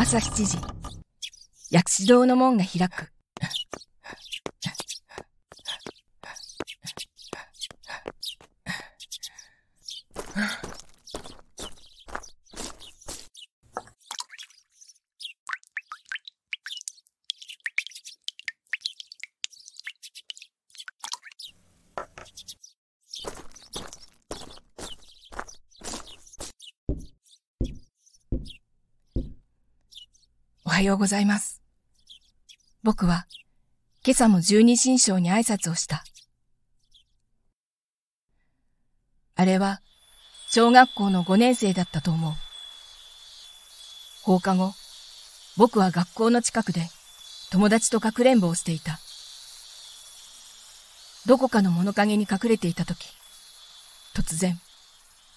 朝7時、薬師堂の門が開く。ようございます。僕は、今朝も十二神将に挨拶をした。あれは、小学校の5年生だったと思う。放課後、僕は学校の近くで友達とかくれんぼをしていた。どこかの物陰に隠れていたとき、突然、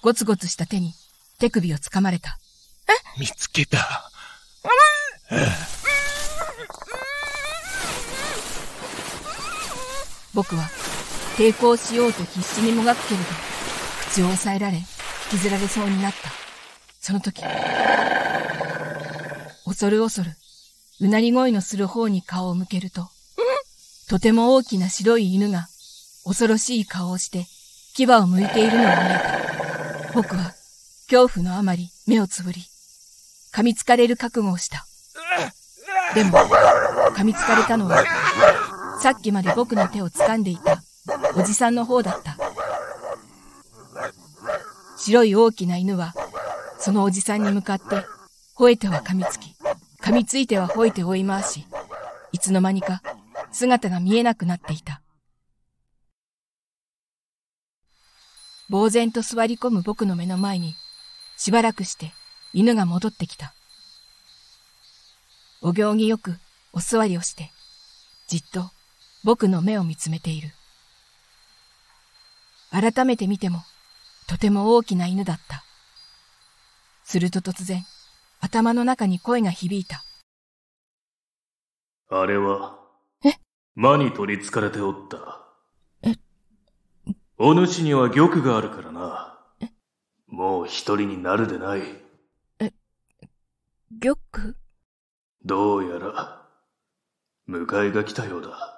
ゴツゴツした手に手首をつかまれた。見つけた。僕は抵抗しようと必死にもがくけれど、口を押さえられ、引きずられそうになった。その時、恐る恐る、うなり声のする方に顔を向けると、とても大きな白い犬が、恐ろしい顔をして、牙を剥いているのが見えた。僕は、恐怖のあまり目をつぶり、噛みつかれる覚悟をした。でも、噛みつかれたのは、さっきまで僕の手を掴んでいたおじさんの方だった。白い大きな犬は、そのおじさんに向かって、吠えては噛みつき、噛みついては吠えて追い回し、いつの間にか姿が見えなくなっていた。呆然と座り込む僕の目の前に、しばらくして犬が戻ってきた。お行儀よくお座りをして、じっと僕の目を見つめている。改めて見ても、とても大きな犬だった。すると突然、頭の中に声が響いた。あれは、え？魔に取り憑かれておった。え？お主には玉があるからな。もう一人になるでない。玉？どうやら、迎えが来たようだ。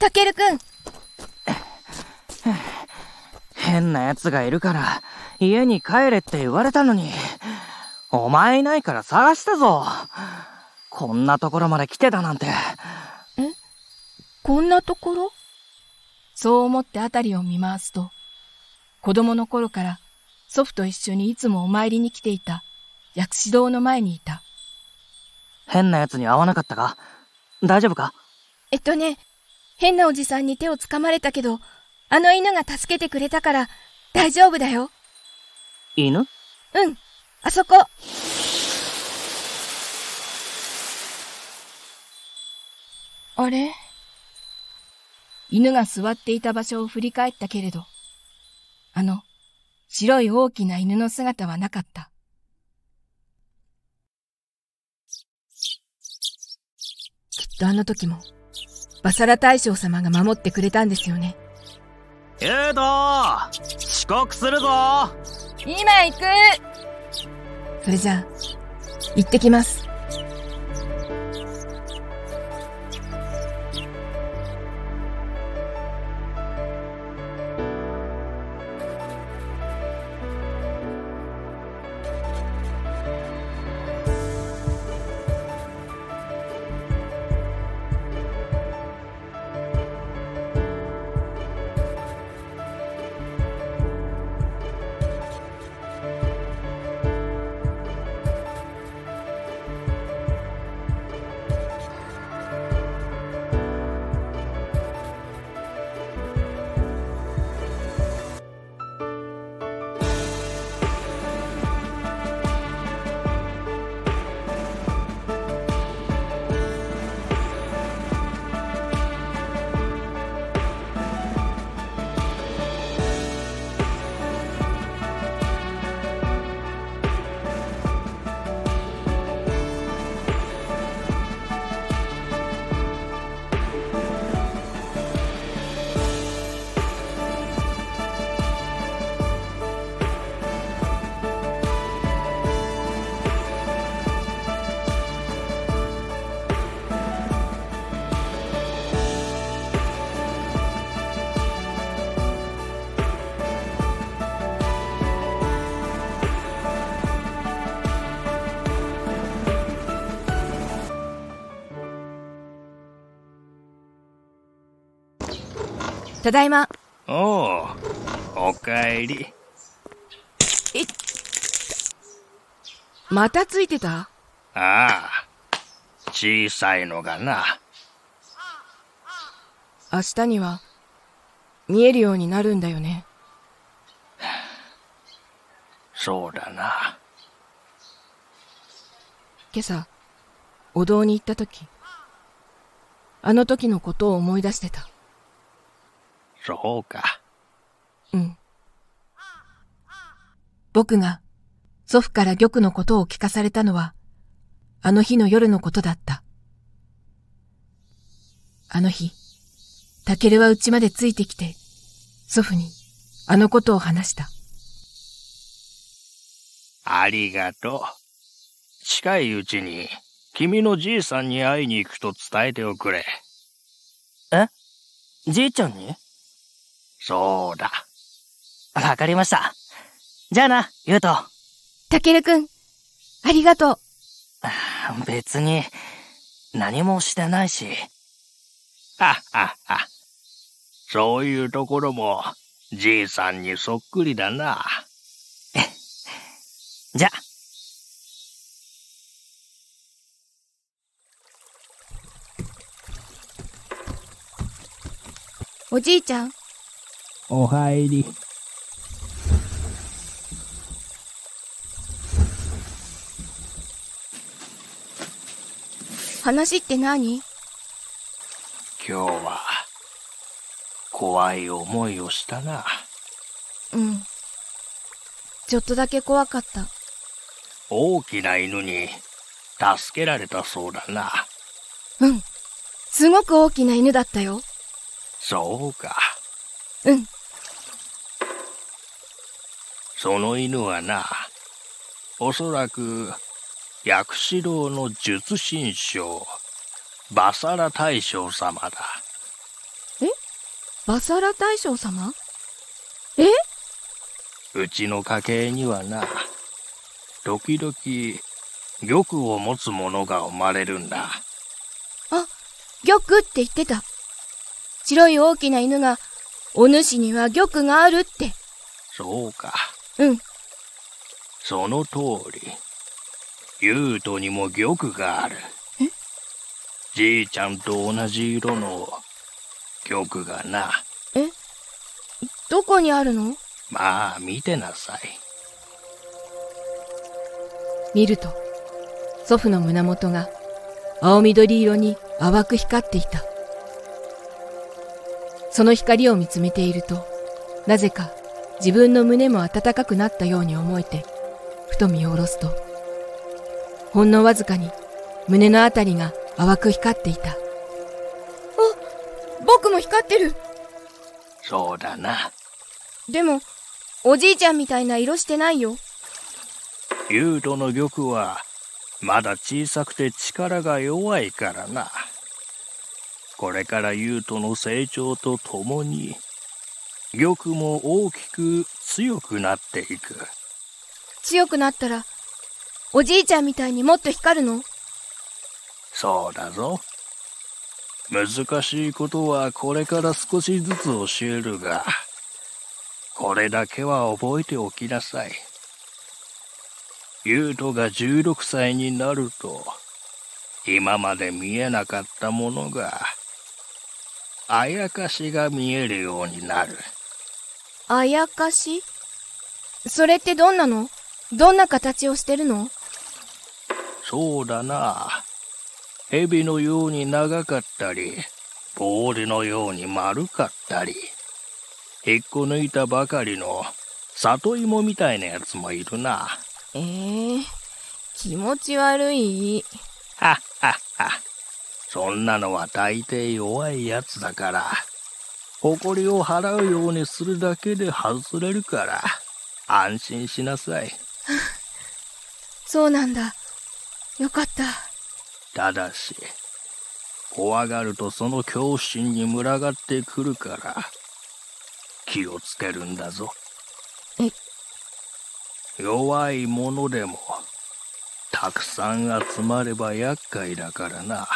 たけるくん変な奴がいるから、家に帰れって言われたのに、お前いないから探したぞ。こんなところまで来てたなんて。こんなところ？そう思ってあたりを見回すと、子供の頃から祖父と一緒にいつもお参りに来ていた薬師堂の前にいた。変な奴に会わなかったか？大丈夫か？えっとね、変なおじさんに手を掴まれたけど、あの犬が助けてくれたから大丈夫だよ。犬？うん、あそこ。あれ？犬が座っていた場所を振り返ったけれど、あの、白い大きな犬の姿はなかった。きっとあの時も、バサラ大将様が守ってくれたんですよね。エード遅刻するぞ今行くそれじゃあ、行ってきます。ただいま。おう、おかえり。え、またついてた？ああ、小さいのがな。明日には、見えるようになるんだよね。そうだな。今朝、お堂に行った時、あの時のことを思い出してた。そうか。うん。僕が祖父から玉のことを聞かされたのは、あの日の夜のことだった。あの日、タケルは家までついてきて、祖父にあのことを話した。ありがとう。近いうちに、君のじいさんに会いに行くと伝えておくれ。え？じいちゃんに？そうだ。わかりました。じゃあな、ゆうと。タケルくん、ありがとう。別に、何もしてないし。はっはっは。そういうところも、じいさんにそっくりだな。じゃ。おじいちゃん、お入り。話って何？今日は、怖い思いをしたな。うん。ちょっとだけ怖かった。大きな犬に、助けられたそうだな。うん。すごく大きな犬だったよ。そうか。うん。その犬はな、おそらく、薬師堂の術神将、バサラ大将様だ。バサラ大将様？え？うちの家系にはな、時々、玉を持つ者が生まれるんだ。あ、玉って言ってた。白い大きな犬が、お主には玉があるって。そうか。うん。その通り。優斗にも玉がある。え？じいちゃんと同じ色の玉がな。え？どこにあるの？まあ、見てなさい。見ると、祖父の胸元が青緑色に淡く光っていた。その光を見つめていると、なぜか自分の胸も温かくなったように思えて、ふと見下ろすと、ほんのわずかに胸のあたりが淡く光っていた。あ、僕も光ってる。そうだな。でも、おじいちゃんみたいな色してないよ。優斗の玉は、まだ小さくて力が弱いからな。これから優斗の成長とともに、玉も大きく強くなっていく。強くなったら、おじいちゃんみたいにもっと光るの？そうだぞ。難しいことはこれから少しずつ教えるが、これだけは覚えておきなさい。優斗が16歳になると、今まで見えなかったものが、あやかしが見えるようになる。あやかし？それってどんなの？どんな形をしてるの？そうだな。蛇のように長かったり、ボールのように丸かったり、引っこ抜いたばかりの里芋みたいなやつもいるな。ええー、気持ち悪い。はっはっは。そんなのは大抵弱いやつだから、誇りを払うようにするだけで外れるから、安心しなさい。そうなんだ。よかった。ただし、怖がるとその恐怖心に群がってくるから、気をつけるんだぞ。え？弱いものでも、たくさん集まれば厄介だからな。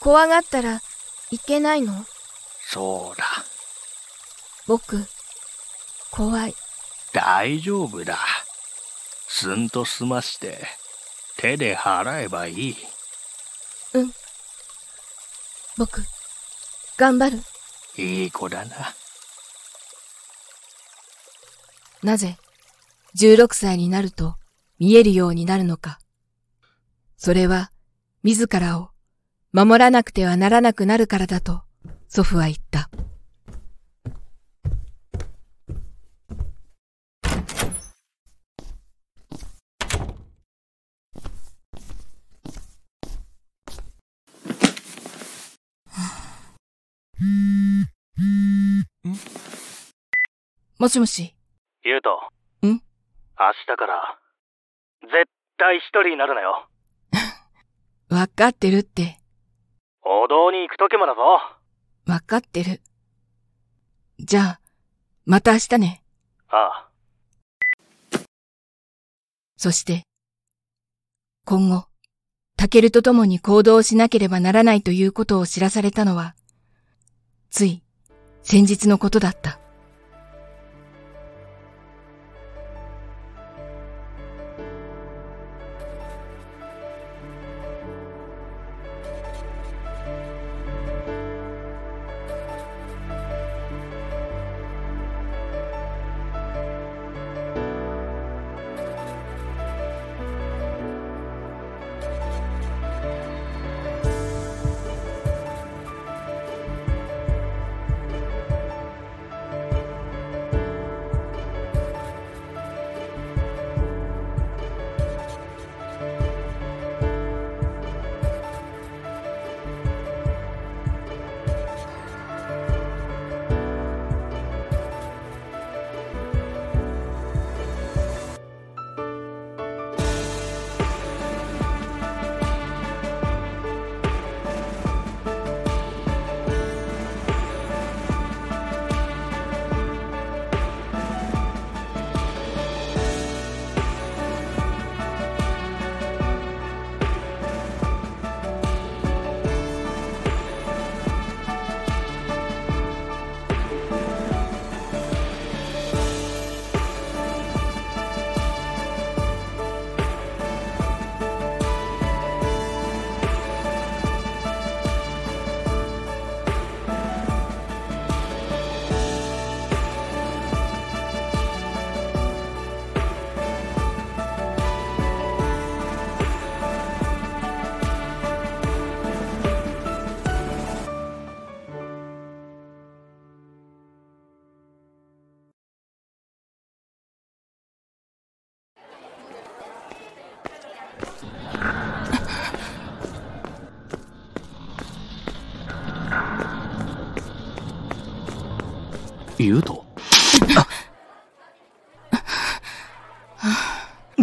怖がったらいけないの？そうだ。僕、怖い。大丈夫だ。すんと済まして、手で払えばいい。うん。僕、頑張る。いい子だな。なぜ、16歳になると見えるようになるのか。それは、自らを守らなくてはならなくなるからだと、祖父は言った。もしもし。ゆうと。ん？明日から、絶対一人になるなよ。わかってるって。お堂に行くときもだぞ。わかってる。じゃあ、また明日ね。ああ。そして、今後、タケルと共に行動しなければならないということを知らされたのは、つい、先日のことだった。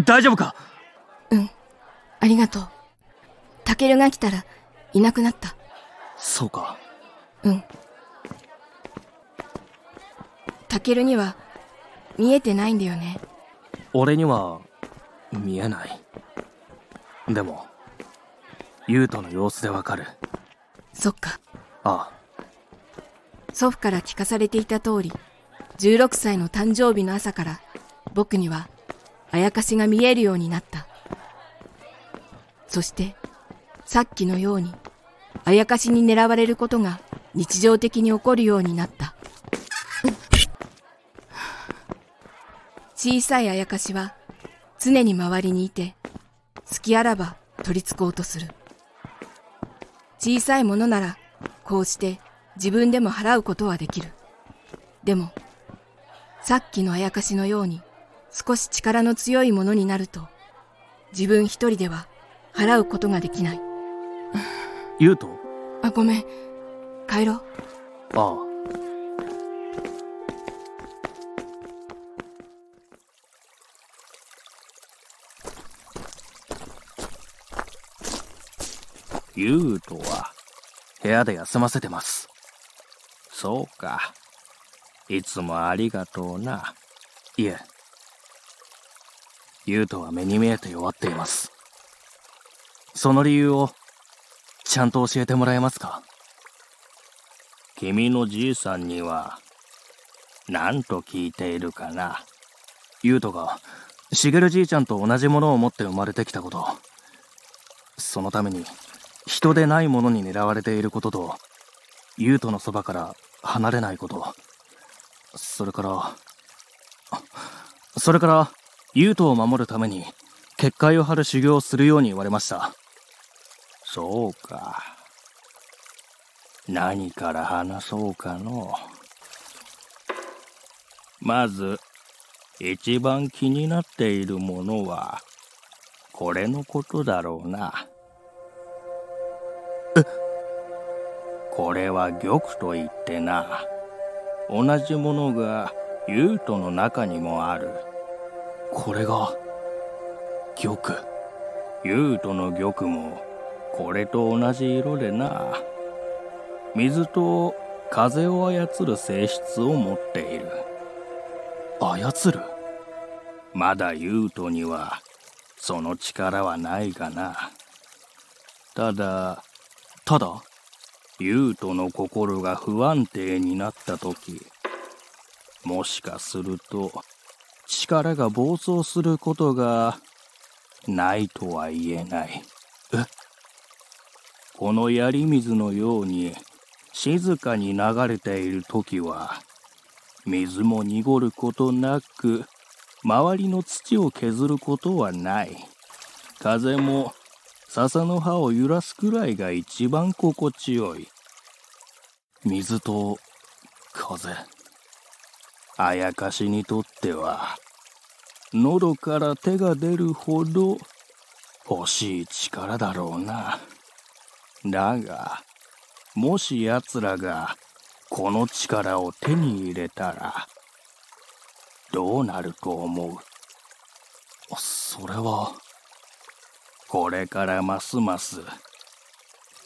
大丈夫か？うん。ありがとう。タケルが来たら、いなくなった。そうか。うん。タケルには、見えてないんだよね。俺には、見えない。でも、ユウトの様子でわかる。そっか。ああ。祖父から聞かされていた通り、16歳の誕生日の朝から、僕には、あやかしが見えるようになった。そして、さっきのように、あやかしに狙われることが日常的に起こるようになった。小さいあやかしは、常に周りにいて、隙あらば取り付こうとする。小さいものなら、こうして自分でも払うことはできる。でも、さっきのあやかしのように少し力の強いものになると、自分一人では払うことができない。言うと？あ、ごめん。帰ろう。ああ。ユウトは部屋で休ませてます。そうか。いつもありがとうな。いえ。ユウトは目に見えて弱っています。その理由を、ちゃんと教えてもらえますか？君のじいさんには、何と聞いているかな？優斗が、しげるじいちゃんと同じものを持って生まれてきたこと。そのために、人でないものに狙われていることと、優斗のそばから離れないこと。それから、それから、優斗を守るために、結界を張る修行をするように言われました。そうか。何から話そうかの。まず、一番気になっているものは、これのことだろうな。え？これは玉と言ってな、同じものが優斗の中にもある。これが、玉。優斗の玉も、これと同じ色でな。水と風を操る性質を持っている。操る？まだ優斗には、その力はないがな。ただ、ただ？優斗の心が不安定になった時、もしかすると、力が暴走することがないとは言えない。え？この槍水のように静かに流れている時は、水も濁ることなく、周りの土を削ることはない。風も笹の葉を揺らすくらいが一番心地よい。水と風。あやかしにとっては、喉から手が出るほど欲しい力だろうな。だが、もし奴らがこの力を手に入れたら、どうなると思う？それは。これからますます、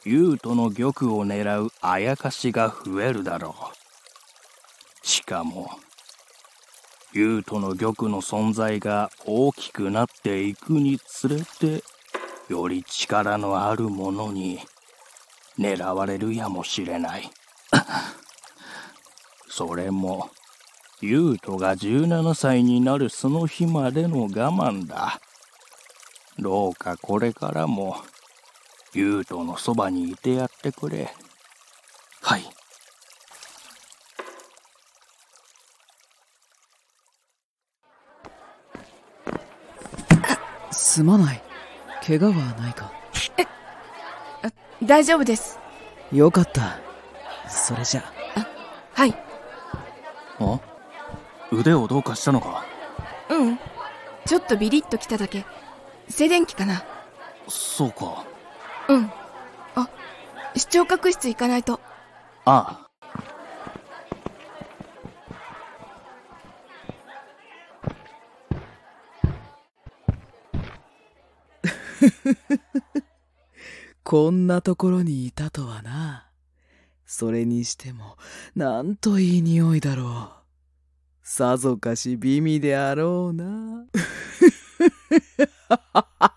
優斗の玉を狙うあやかしが増えるだろう。しかも、優斗の玉の存在が大きくなっていくにつれて、より力のあるものに狙われるやもしれない。それも、優斗が17歳になるその日までの我慢だ。どうかこれからも、優斗のそばにいてやってくれ。はい。すまない。怪我はないかえ、大丈夫です。よかった。それじゃ。あ、はい。あ？腕をどうかしたのか？うん。ちょっとビリッときただけ。静電気かな。そうか。うん。あ、視聴覚室行かないと。ああ。こんなところにいたとはな。それにしても、なんといい匂いだろう。さぞかし美味であろうな。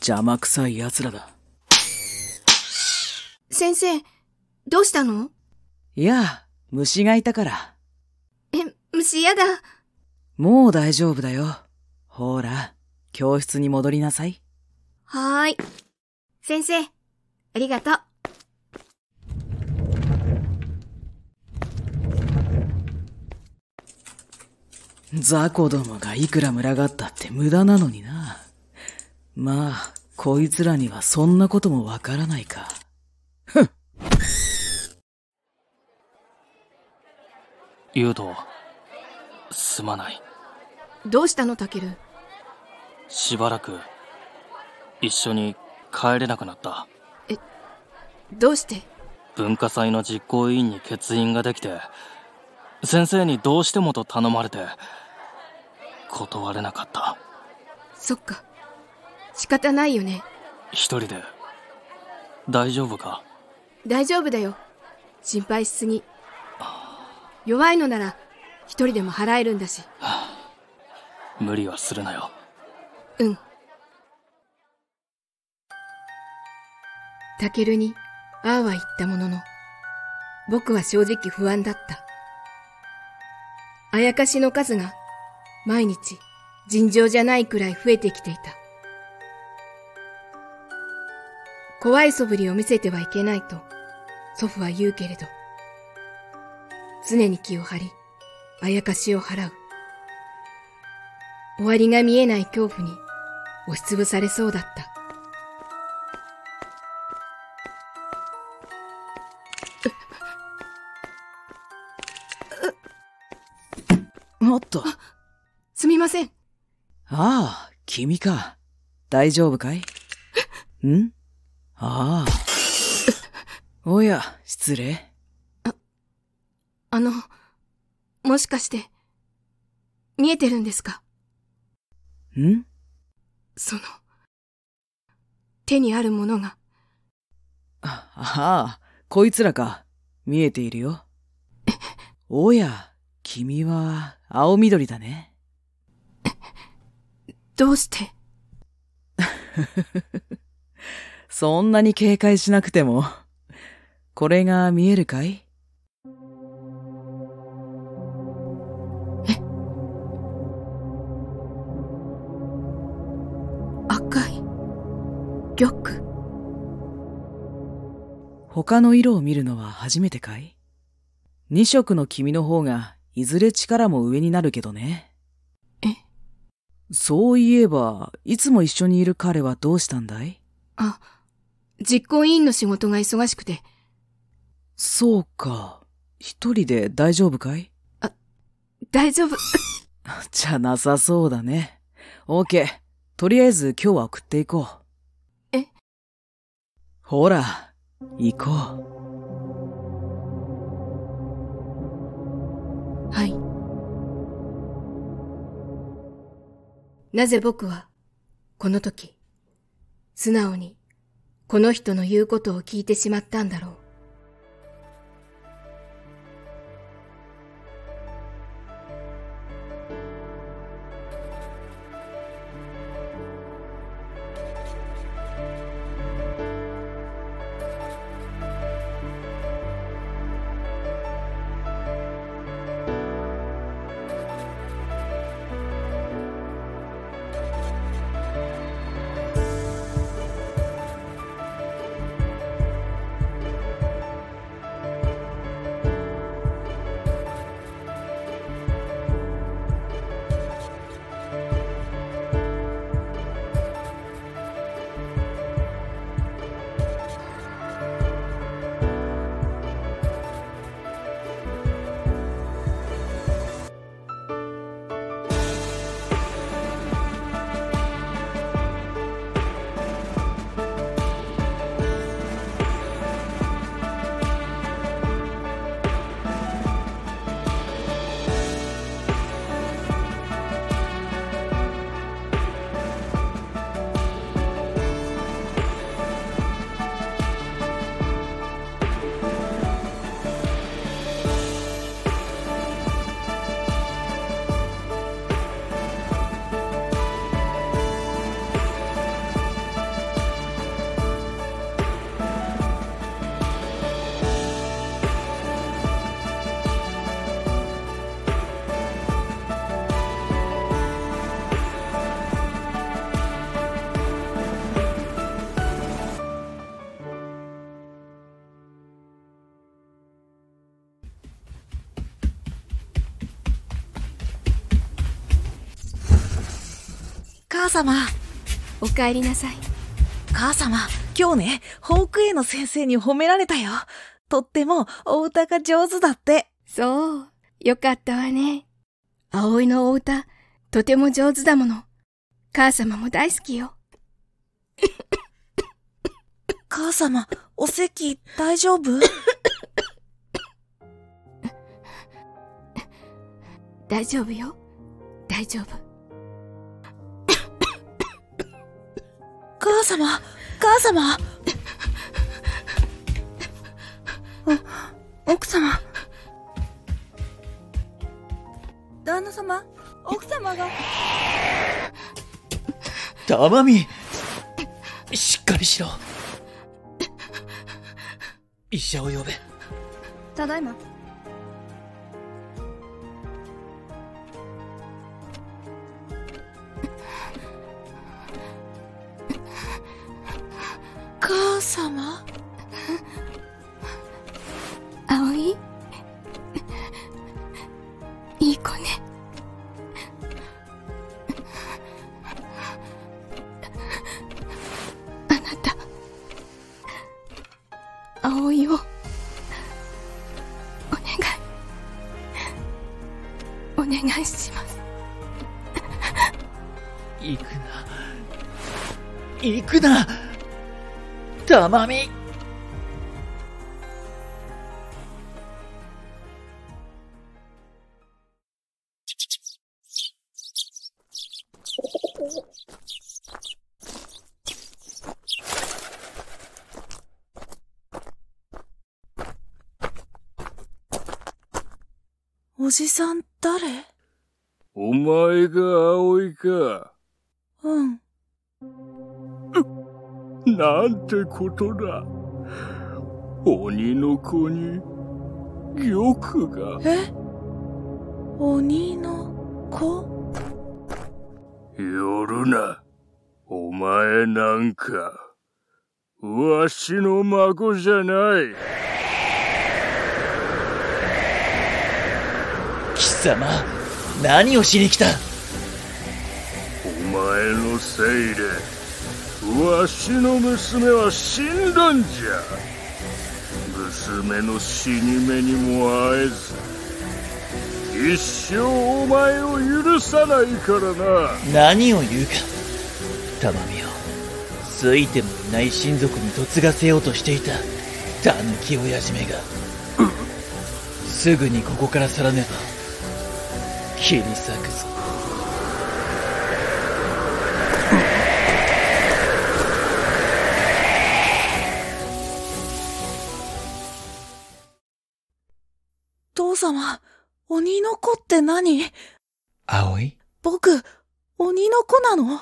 邪魔くさい奴らだ。先生、どうしたの？いや、虫がいたから。え、虫やだ。もう大丈夫だよ。ほら、教室に戻りなさい。はーい。先生、ありがとう。雑魚どもがいくら群がったって無駄なのにな。まあ、こいつらにはそんなこともわからないか。ユウト、すまない。どうしたの、タケル。しばらく、一緒に帰れなくなった。どうして？文化祭の実行委員に欠員ができて、先生にどうしてもと頼まれて、断れなかった。そっか。仕方ないよね。一人で、大丈夫か？大丈夫だよ。心配しすぎ。弱いのなら、一人でも払えるんだし。無理はするなよ。うん。タケルに、ああは言ったものの、僕は正直不安だった。あやかしの数が、毎日、尋常じゃないくらい増えてきていた。怖い素振りを見せてはいけないと、祖父は言うけれど、常に気を張り、あやかしを払う。終わりが見えない恐怖に押しつぶされそうだった。おっと。すみません。ああ、君か。大丈夫かい？ん？ああ。おや、失礼。あの、もしかして、見えてるんですか？ん？その、手にあるものが。あああ、こいつらか。見えているよ。おや、君は青緑だね。どうして？そんなに警戒しなくても。これが見えるかい？赤い、玉。他の色を見るのは初めてかい？二色の君の方がいずれ力も上になるけどね。え？そういえば、いつも一緒にいる彼はどうしたんだい？あ、実行委員の仕事が忙しくて、そうか。一人で大丈夫かい？大丈夫。じゃなさそうだね。オーケー。とりあえず今日は送っていこう。え？ほら、行こはい。なぜ僕は、この時、素直に、この人の言うことを聞いてしまったんだろう。様。お帰りなさい。母様、今日ね、保育園の先生に褒められたよ。とってもお歌が上手だって。そう。よかったわね。葵のお歌、とても上手だもの。母様も大好きよ。母様、お席大丈夫？大丈夫よ。大丈夫。母様、母様。お、奥様。旦那様、奥様が。たまみしっかりしろ。医者を呼べ。ただいま。様？まみおじさん誰？お前が葵か。うん。なんてことだ。鬼の子に、玉が。え？鬼の子？夜な。お前なんか、わしの孫じゃない。貴様、何をしに来た？お前のせいで、わしの娘は死んだんじゃ。娘の死に目にも会えず、一生お前を許さないからな。何を言うか。たまみを、ついてもいない親族に嫁がせようとしていた、たぬき親父めが。すぐにここから去らねば、切り裂くぞ。様、鬼の子って何？葵？僕、鬼の子なの？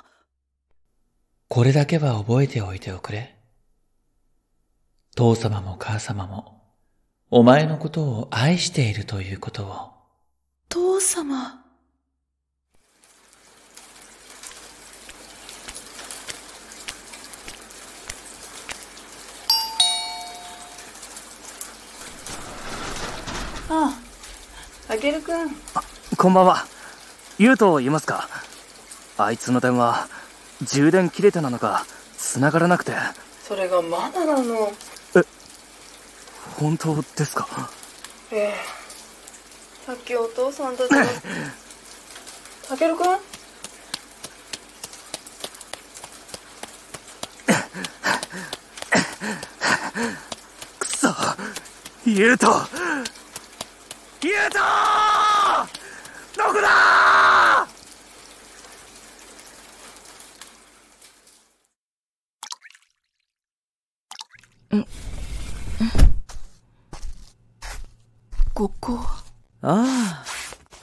これだけは覚えておいておくれ。父様も母様も、お前のことを愛しているということを。父様。ああ、あげるくん。こんばんは。ユウトいますかあいつの電話、充電切れてなのか、繋がらなくて。それがまだなの。本当ですか？ええ。さっきお父さんたちが。たけるくんくそユウトユウトどこだここ、ああ、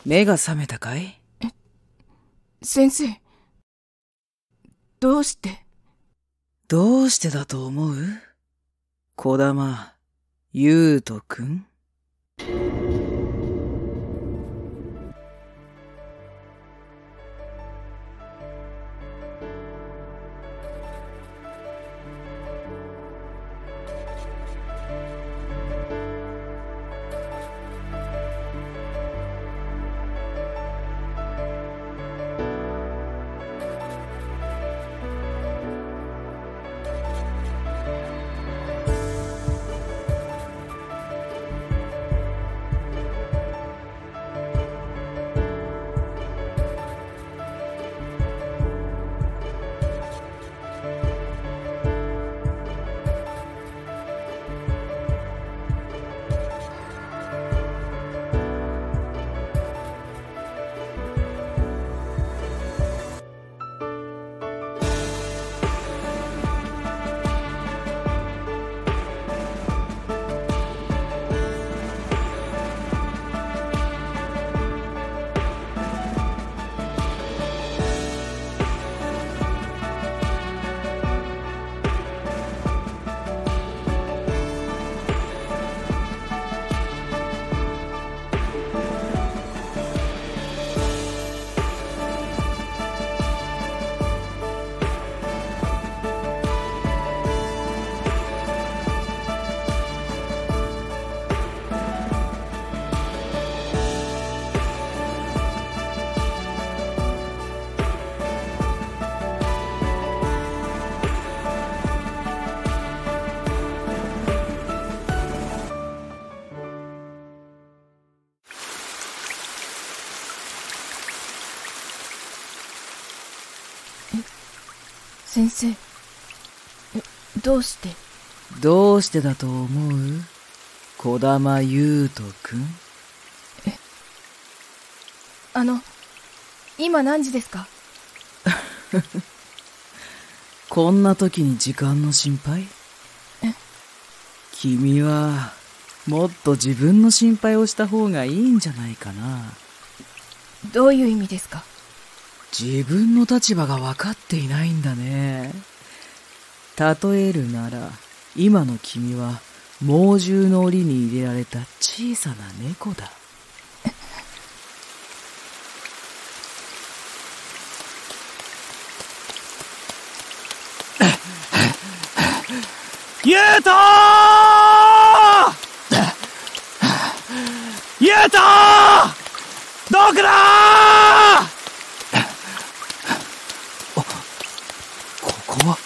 目が覚めたかい？先生。どうして？どうしてだと思う？小玉、ゆうとくん？先生。え、どうして？どうしてだと思う？小玉優斗くん？あの、今何時ですか？こんな時に時間の心配？え？君は、もっと自分の心配をした方がいいんじゃないかな。どういう意味ですか？自分の立場が分かっていないんだね。例えるなら、今の君は猛獣の檻に入れられた小さな猫だ。ゆうとゆうとどこだここは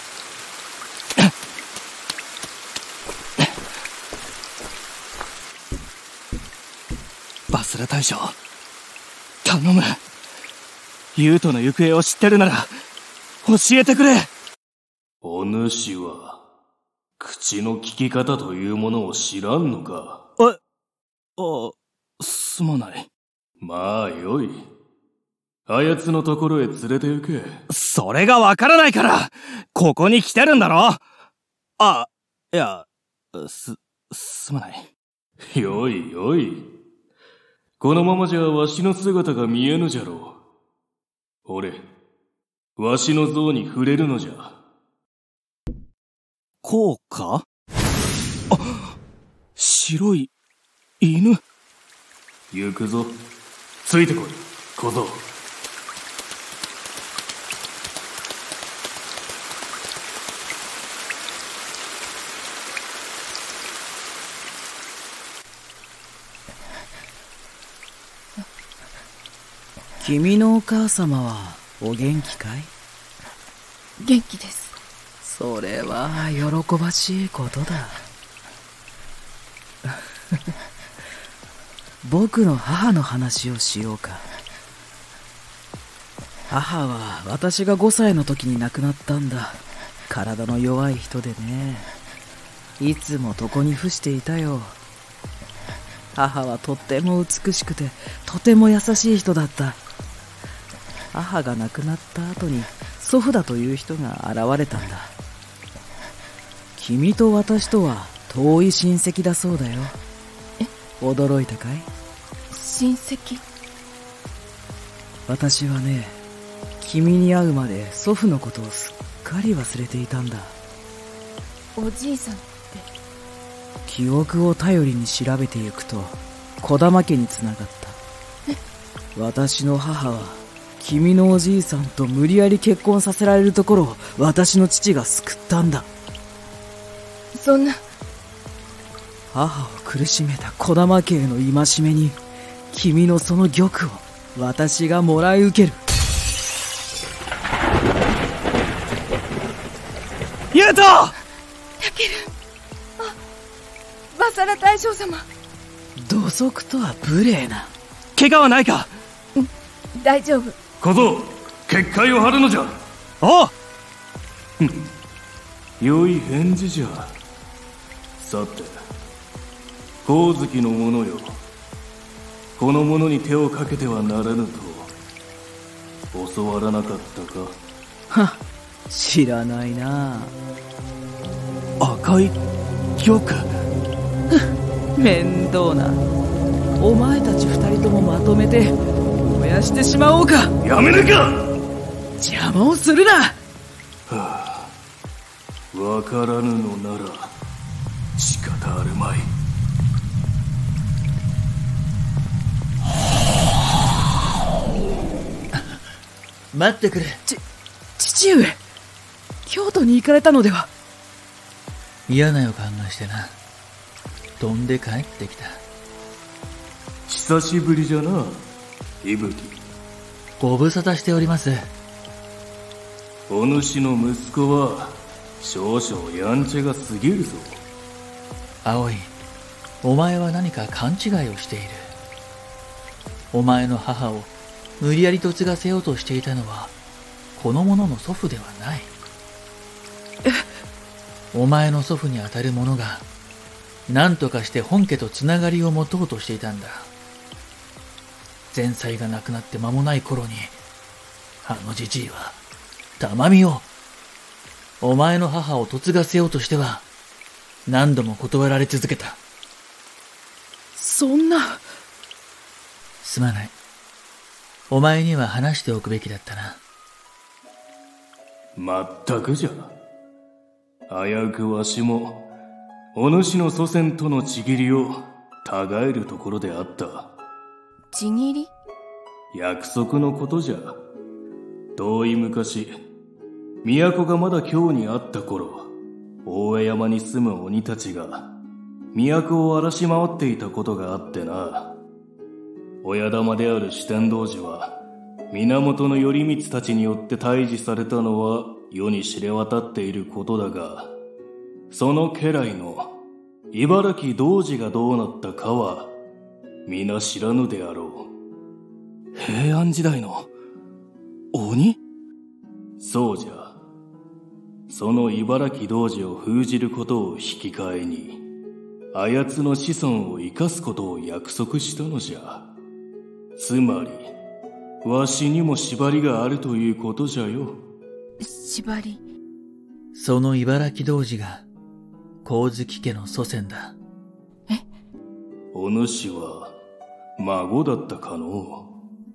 バスラ大将頼む。ユウトの行方を知ってるなら教えてくれ。お主は口の利き方というものを知らんのか？えあすまない。まあよい。あやつのところへ連れて行け。それがわからないからここに来てるんだろ。あいやすすまない。よいよいこのままじゃわしの姿が見えぬじゃろう。俺わしの像に触れるのじゃ。こうか？あ白い犬。行くぞ。ついてこい。小僧君のお母様はお元気かい？元気です。それは喜ばしいことだ。僕の母の話をしようか。母は私が5歳の時に亡くなったんだ。体の弱い人でね。いつも床に伏していたよ。母はとっても美しくてとても優しい人だった母が亡くなった後に祖父だという人が現れたんだ。君と私とは遠い親戚だそうだよ。驚いたかい？親戚？私はね君に会うまで祖父のことをすっかり忘れていたんだ。おじいさんって？記憶を頼りに調べてゆくと児玉家につながった。私の母は君のおじいさんと無理やり結婚させられるところを私の父が救ったんだそんな、母を苦しめた児玉家への戒めに君のその玉を私がもらい受けるユウトタケル。あ、バサラ大将様。土足とは無礼な怪我はないか？大丈夫。小僧結界を張るのじゃおう。良い返事じゃさて光月の者よこの者に手をかけてはならぬと教わらなかったかは知らないな赤い玉面倒なお前たち二人ともまとめて燃やしてしまおうか。やめぬか！邪魔をするな。わからぬのなら仕方あるまい。待ってくれ。父上。京都に行かれたのでは。嫌な予感がしてな。飛んで帰ってきた。久しぶりじゃな伊吹ご無沙汰しております。お主の息子は少々やんちゃが過ぎるぞ。葵お前は何か勘違いをしている。お前の母を無理やり嫁がせようとしていたのはこの者の祖父ではない。お前の祖父にあたる者が、何とかして本家とつながりを持とうとしていたんだ。前妻が亡くなって間もない頃に、あのじじいは、玉美を、お前の母を嫁がせようとしては、何度も断られ続けた。そんな。すまない。お前には話しておくべきだったな。まったくじゃ。危うくわしも、お主の祖先とのちぎりを、たがえるところであった。ちぎり？約束のことじゃ。遠い昔、都がまだ京にあった頃、大江山に住む鬼たちが、都を荒らし回っていたことがあってな。親玉である四天童寺は、源頼光たちによって退治されたのは世に知れ渡っていることだが、その家来の茨城童子がどうなったかは、皆知らぬであろう。平安時代の鬼？そうじゃ。その茨城童子を封じることを引き換えに、あやつの子孫を生かすことを約束したのじゃ。つまり、わしにも縛りがあるということじゃよ。縛り？その茨城童子が、光月家の祖先だ。えお主は、孫だったかの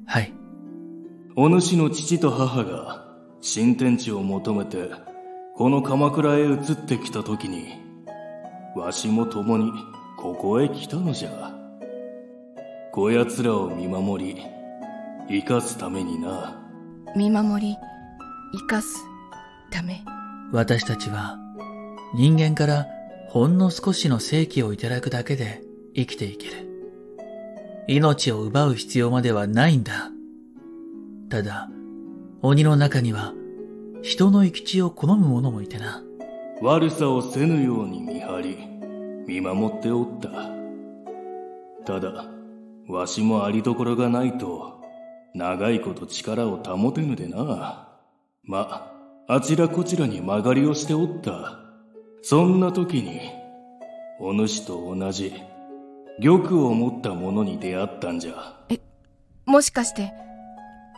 はい。お主の父と母が、新天地を求めて、この鎌倉へ移ってきた時に、わしも共にここへ来たのじゃ。こやつらを見守り、生かすためにな。見守り、生かすため。私たちは、人間からほんの少しの生気をいただくだけで生きていける。命を奪う必要まではないんだ。ただ、鬼の中には、人の生き地を好む者もいてな。悪さをせぬように見張り、見守っておった。ただ、わしもありどころがないと、長いこと力を保てぬでな。ま、あちらこちらに曲がりをしておった。そんな時に、お主と同じ、玉を持った者に出会ったんじゃ。え、もしかして、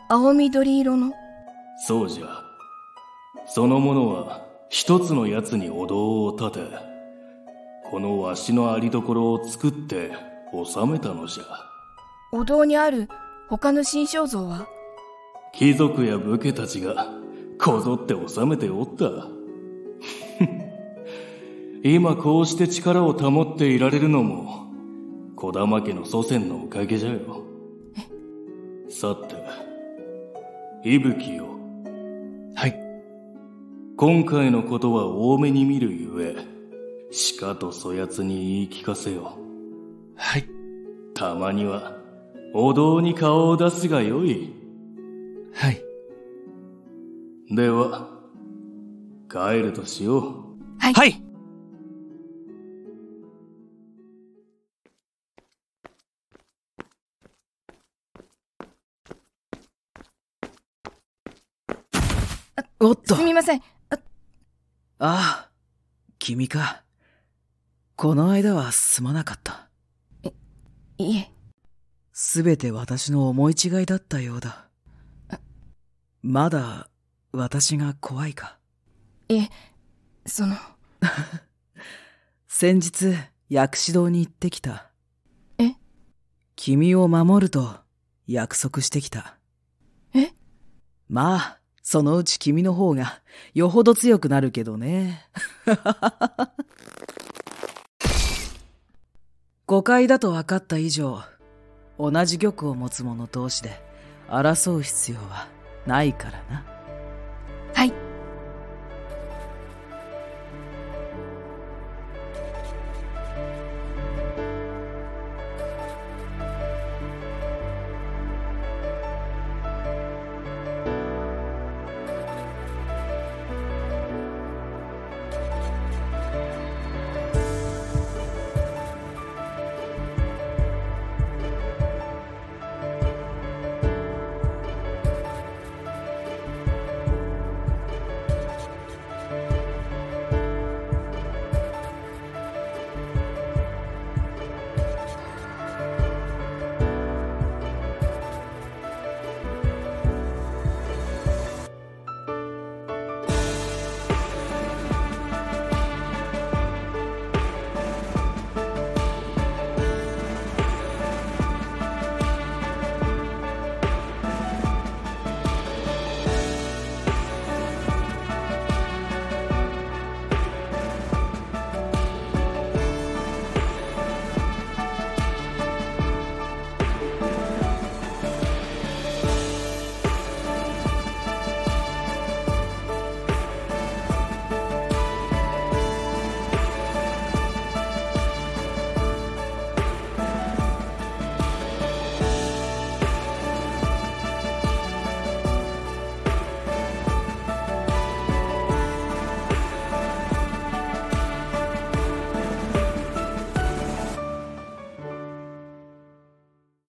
青緑色の？そうじゃ。その者は一つの奴にお堂を建て、このわしのありどころを作って治めたのじゃ。お堂にある他の新肖像は？貴族や武家たちがこぞって治めておった。今こうして力を保っていられるのも、小玉家の祖先のおかげじゃよ。さて、息吹よ。はい。今回のことは多めに見るゆえ、鹿とそやつに言い聞かせよ。はい。たまには、お堂に顔を出すがよい。はい。では、帰るとしよう。はい。はいおっと。すみません。ああ、君か。この間はすまなかった。い、いえ。すべて私の思い違いだったようだ。まだ、私が怖いか。いえ、その。先日、薬師堂に行ってきた。え？君を守ると、約束してきた。え？まあ、そのうち君の方がよほど強くなるけどね。誤解だと分かった以上、同じ玉を持つ者同士で争う必要はないからな。